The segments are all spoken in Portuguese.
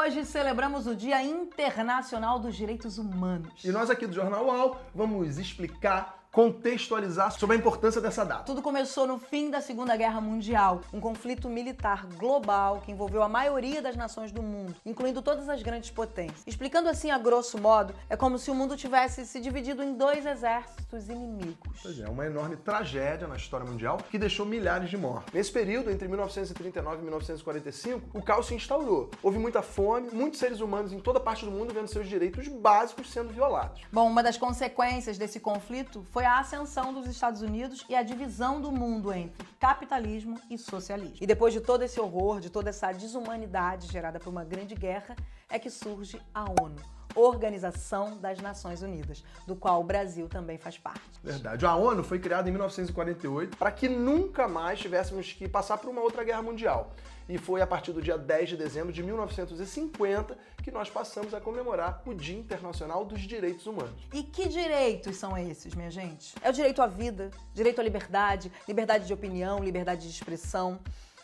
hoje celebramos o Dia Internacional dos Direitos Humanos. E nós aqui do Jornal UOL vamos explicar contextualizar sobre a importância dessa data. Tudo começou no fim da Segunda Guerra Mundial, um conflito militar global que envolveu a maioria das nações do mundo, incluindo todas as grandes potências. Explicando assim a grosso modo, é como se o mundo tivesse se dividido em dois exércitos inimigos. Pois é, uma enorme tragédia na história mundial que deixou milhares de mortos. Nesse período, entre 1939 e 1945, o caos se instaurou. Houve muita fome, muitos seres humanos em toda parte do mundo vendo seus direitos básicos sendo violados. Bom, uma das consequências desse conflito foi foi a ascensão dos Estados Unidos e a divisão do mundo entre capitalismo e socialismo. E depois de todo esse horror, de toda essa desumanidade gerada por uma grande guerra, é que surge a ONU. Organização das Nações Unidas, do qual o Brasil também faz parte. Verdade. A ONU foi criada em 1948 para que nunca mais tivéssemos que passar por uma outra guerra mundial. E foi a partir do dia 10 de dezembro de 1950 que nós passamos a comemorar o Dia Internacional dos Direitos Humanos. E que direitos são esses, minha gente? É o direito à vida, direito à liberdade, liberdade de opinião, liberdade de expressão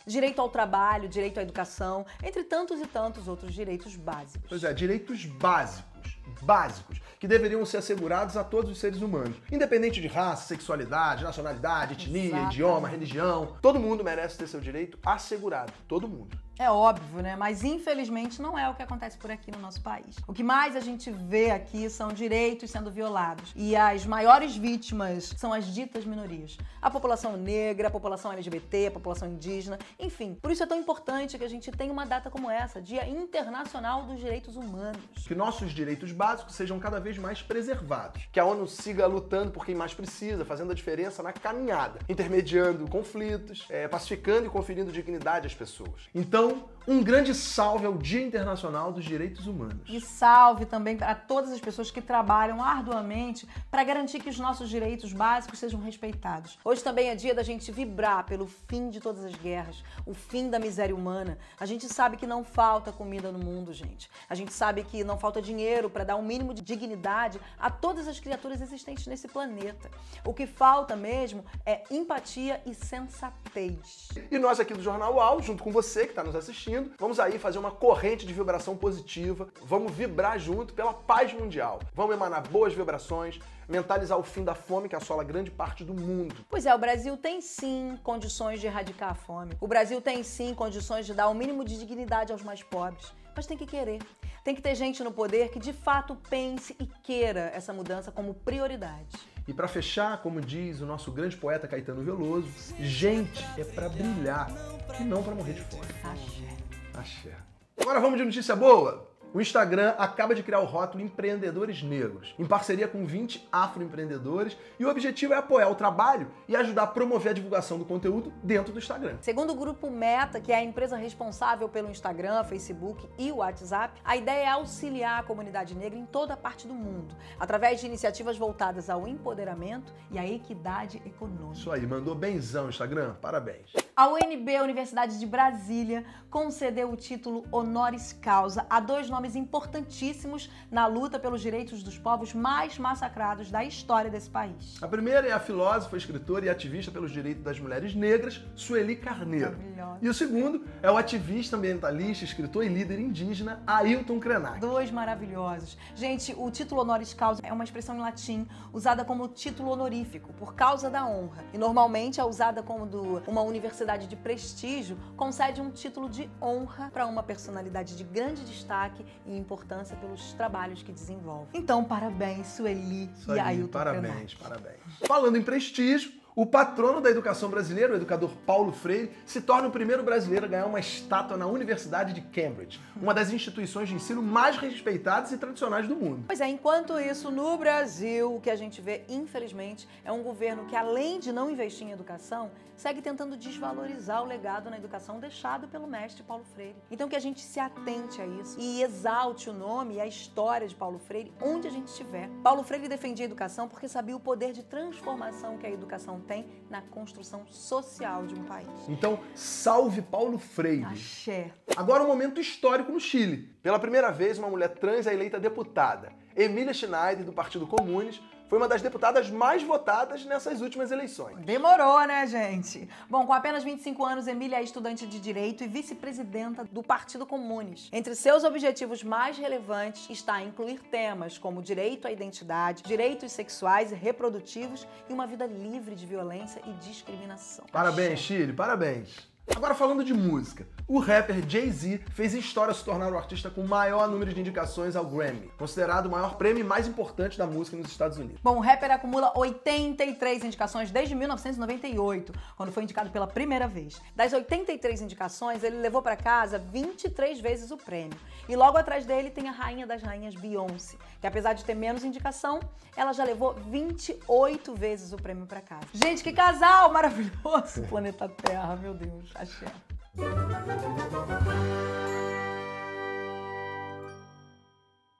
direito ao trabalho, direito à educação, entre tantos e tantos outros direitos básicos. Pois é, direitos básicos, básicos, que deveriam ser assegurados a todos os seres humanos, independente de raça, sexualidade, nacionalidade, etnia, Exatamente. idioma, religião. Todo mundo merece ter seu direito assegurado, todo mundo. É óbvio, né? Mas infelizmente não é o que acontece por aqui no nosso país. O que mais a gente vê aqui são direitos sendo violados. E as maiores vítimas são as ditas minorias. A população negra, a população LGBT, a população indígena, enfim. Por isso é tão importante que a gente tenha uma data como essa, Dia Internacional dos Direitos Humanos. Que nossos direitos básicos sejam cada vez mais preservados. Que a ONU siga lutando por quem mais precisa, fazendo a diferença na caminhada, intermediando conflitos, é, pacificando e conferindo dignidade às pessoas. Então, então, um grande salve ao Dia Internacional dos Direitos Humanos. E salve também a todas as pessoas que trabalham arduamente para garantir que os nossos direitos básicos sejam respeitados. Hoje também é dia da gente vibrar pelo fim de todas as guerras, o fim da miséria humana. A gente sabe que não falta comida no mundo, gente. A gente sabe que não falta dinheiro para dar um mínimo de dignidade a todas as criaturas existentes nesse planeta. O que falta mesmo é empatia e sensatez. E nós aqui do Jornal UAU, junto com você que está nos assistindo, vamos aí fazer uma corrente de vibração positiva, vamos vibrar junto pela paz mundial. Vamos emanar boas vibrações, mentalizar o fim da fome que assola grande parte do mundo. Pois é, o Brasil tem sim condições de erradicar a fome. O Brasil tem sim condições de dar o mínimo de dignidade aos mais pobres. Mas tem que querer. Tem que ter gente no poder que de fato pense e queira essa mudança como prioridade. E para fechar, como diz o nosso grande poeta Caetano Veloso, gente é para brilhar e não para morrer de fome. Axé. Axé. Agora vamos de notícia boa. O Instagram acaba de criar o rótulo Empreendedores Negros, em parceria com 20 afroempreendedores, e o objetivo é apoiar o trabalho e ajudar a promover a divulgação do conteúdo dentro do Instagram. Segundo o grupo Meta, que é a empresa responsável pelo Instagram, Facebook e WhatsApp, a ideia é auxiliar a comunidade negra em toda a parte do mundo, através de iniciativas voltadas ao empoderamento e à equidade econômica. Isso aí, mandou benzão Instagram, parabéns. A UNB, a Universidade de Brasília, concedeu o título Honoris Causa a dois nomes importantíssimos na luta pelos direitos dos povos mais massacrados da história desse país. A primeira é a filósofa, escritora e ativista pelos direitos das mulheres negras, Sueli Carneiro. E o segundo é o ativista ambientalista, escritor e líder indígena, Ailton Krenak. Dois maravilhosos. Gente, o título Honoris Causa é uma expressão em latim usada como título honorífico, por causa da honra. E normalmente é usada como uma universidade de prestígio concede um título de honra para uma personalidade de grande destaque e importância pelos trabalhos que desenvolve. Então, parabéns, Sueli Isso e Ailton Parabéns, parabéns. Falando em prestígio, o patrono da educação brasileira, o educador Paulo Freire, se torna o primeiro brasileiro a ganhar uma estátua na Universidade de Cambridge, uma das instituições de ensino mais respeitadas e tradicionais do mundo. Pois é, enquanto isso, no Brasil, o que a gente vê, infelizmente, é um governo que, além de não investir em educação, segue tentando desvalorizar o legado na educação deixado pelo mestre Paulo Freire. Então que a gente se atente a isso e exalte o nome e a história de Paulo Freire onde a gente estiver. Paulo Freire defendia a educação porque sabia o poder de transformação que a educação tem na construção social de um país. Então, salve Paulo Freire. Axé. Agora um momento histórico no Chile. Pela primeira vez, uma mulher trans é eleita deputada. Emília Schneider, do Partido Comunes, foi uma das deputadas mais votadas nessas últimas eleições. Demorou, né, gente? Bom, com apenas 25 anos, Emília é estudante de Direito e vice-presidenta do Partido Comunes. Entre seus objetivos mais relevantes está incluir temas como direito à identidade, direitos sexuais e reprodutivos e uma vida livre de violência e discriminação. Parabéns, Chile, parabéns. Agora falando de música, o rapper Jay-Z fez história se tornar o artista com o maior número de indicações ao Grammy, considerado o maior prêmio mais importante da música nos Estados Unidos. Bom, o rapper acumula 83 indicações desde 1998, quando foi indicado pela primeira vez. Das 83 indicações, ele levou para casa 23 vezes o prêmio. E logo atrás dele tem a rainha das rainhas Beyoncé, que apesar de ter menos indicação, ela já levou 28 vezes o prêmio para casa. Gente, que casal maravilhoso! Planeta Terra, meu Deus. Axé.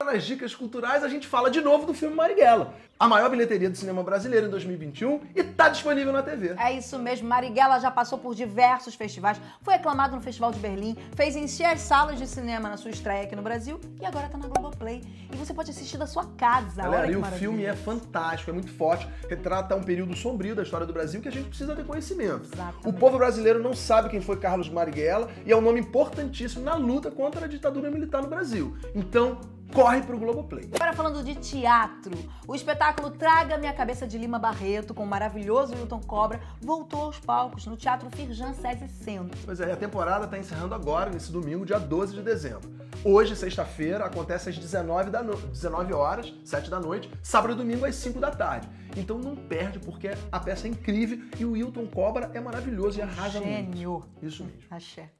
Nas dicas culturais, a gente fala de novo do filme Marighella, a maior bilheteria do cinema brasileiro em 2021 e tá disponível na TV. É isso mesmo, Marighella já passou por diversos festivais, foi aclamado no Festival de Berlim, fez encher as salas de cinema na sua estreia aqui no Brasil e agora tá na Globoplay. E você pode assistir da sua casa. Galera, Olha e o maravilha. filme é fantástico, é muito forte, retrata um período sombrio da história do Brasil que a gente precisa ter conhecimento. Exatamente. O povo brasileiro não sabe quem foi Carlos Marighella e é um nome importantíssimo na luta contra a ditadura militar no Brasil. Então, corre pro Globoplay. Agora falando de teatro, o espetáculo Traga Minha Cabeça de Lima Barreto, com o maravilhoso Wilton Cobra, voltou aos palcos no Teatro Firjan SESI Centro. Pois é, a temporada está encerrando agora, nesse domingo, dia 12 de dezembro. Hoje, sexta-feira, acontece às 19, da no... 19 horas, 7 da noite, sábado e domingo às 5 da tarde. Então não perde, porque a peça é incrível e o Wilton Cobra é maravilhoso e arrasa Gênio. muito. Isso mesmo. Axé.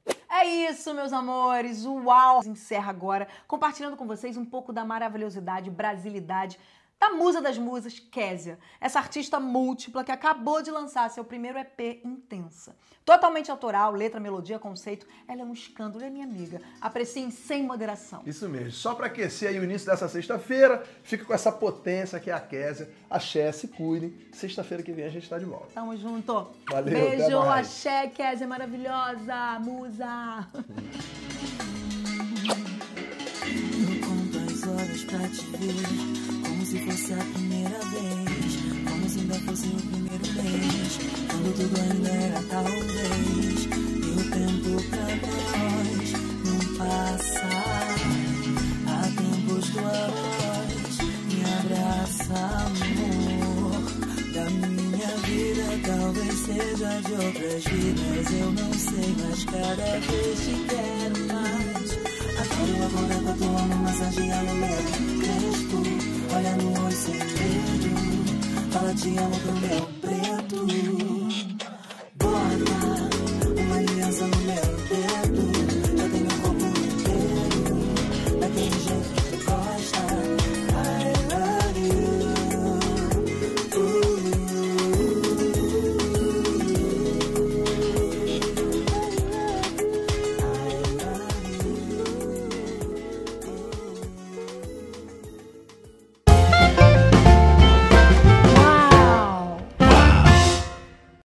É isso, meus amores. Uau! Encerra agora compartilhando com vocês um pouco da maravilhosidade, brasilidade da musa das musas, Késia. Essa artista múltipla que acabou de lançar seu primeiro EP Intensa. Totalmente autoral, letra, melodia, conceito. Ela é um escândalo, é minha amiga. Apreciem sem moderação. Isso mesmo. Só para aquecer aí o início dessa sexta-feira, fica com essa potência que é a Késia. Axé, se cuidem. Sexta-feira que vem a gente tá de volta. Tamo junto. Valeu, até Beijo, mais. axé, Késia maravilhosa, musa. Eu pra te ver Como se fosse a primeira vez Como se ainda fosse o primeiro mês Quando tudo ainda era talvez E o tempo pra nós não passa. Há tempos dois Me abraça, amor Da minha vida talvez seja de outras vidas Eu não sei, mas cada vez te quero mais Adoro agora com a tua mão massageando meu rosto Olha no olho sem medo Fala te amo pro meu preto